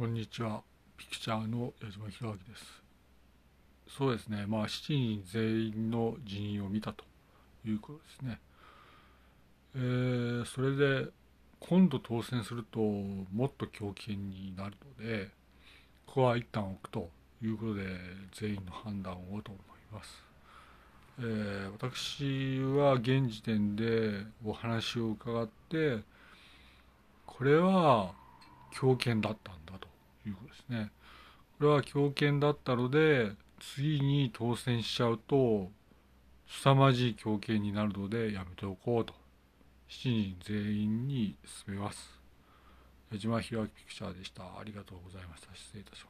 こんにちは。ピクチャーの矢島弘明です。そうですね。まあ、7人全員の人員を見たということですね。えー、それで、今度当選すると、もっと強権になるので、ここは一旦置くということで、全員の判断をと思います。えー、私は現時点でお話を伺って、これは強権だったんだということですね。これは強権だったので、次に当選しちゃうと、凄まじい強権になるのでやめておこうと。7人全員に進めます。矢島弘明ピクチャーでした。ありがとうございました。失礼いたします。